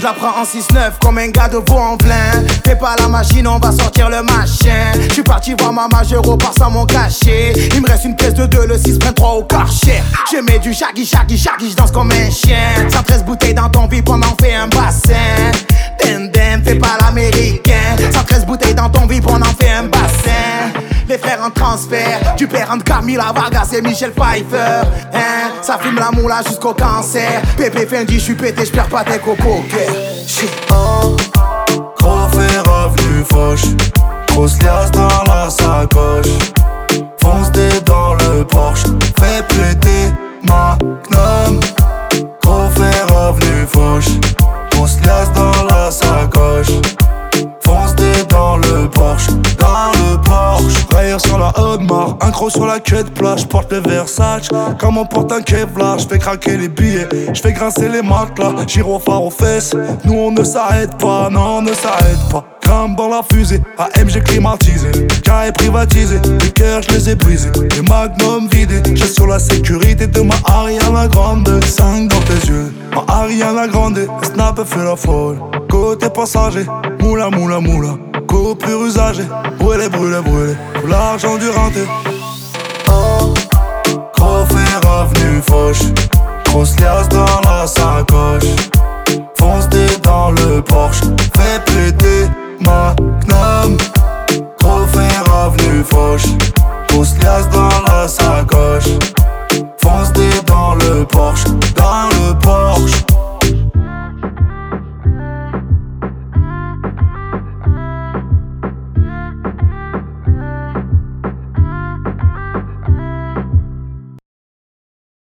en 6-9 comme un gars de vau en plein. Fais pas la machine, on va sortir le machin. J'suis parti voir ma majeure au sans mon cachet. Il me reste une pièce de 2, le 6 prend 3 au karcher. Je mets du shaggy, shaggy, shaggy, je danse comme un chien. 113 bouteilles dans ton vide, on en fait un bassin. Den den, fais pas l'américain. Les frères en transfert, du père entre Camila Vargas et Michel Pfeiffer. Hein, ça fume la moula jusqu'au cancer. Pépé Fendi, j'suis pété, j'perds pas tes coco Shit. Oh, gros fait revenu fauche. Grosse liasse dans la sacoche. Fonce dans Un gros sur la queue de plage. Porte le Versace. Comme on porte un Kevlar. J'fais craquer les billets. J'fais grincer les matelas. Gyrophare aux fesses. Nous on ne s'arrête pas. Non, on ne s'arrête pas. Crame dans la fusée, AMG climatisé, Car est privatisé, les cœurs je les ai brisés, les magnums vidés, j'ai sur la sécurité de ma Ariana Grande, 5 dans tes yeux, ma Ariana Grande, snap fait la folle, côté passager, moula moula moula, beaucoup plus usagé. Brûlé, brûlé, brûlé, tout l'argent du renté. Oh, gros fait revenu fauche. Grosse liasse dans la sacoche. Fonce dans le Porsche. Fais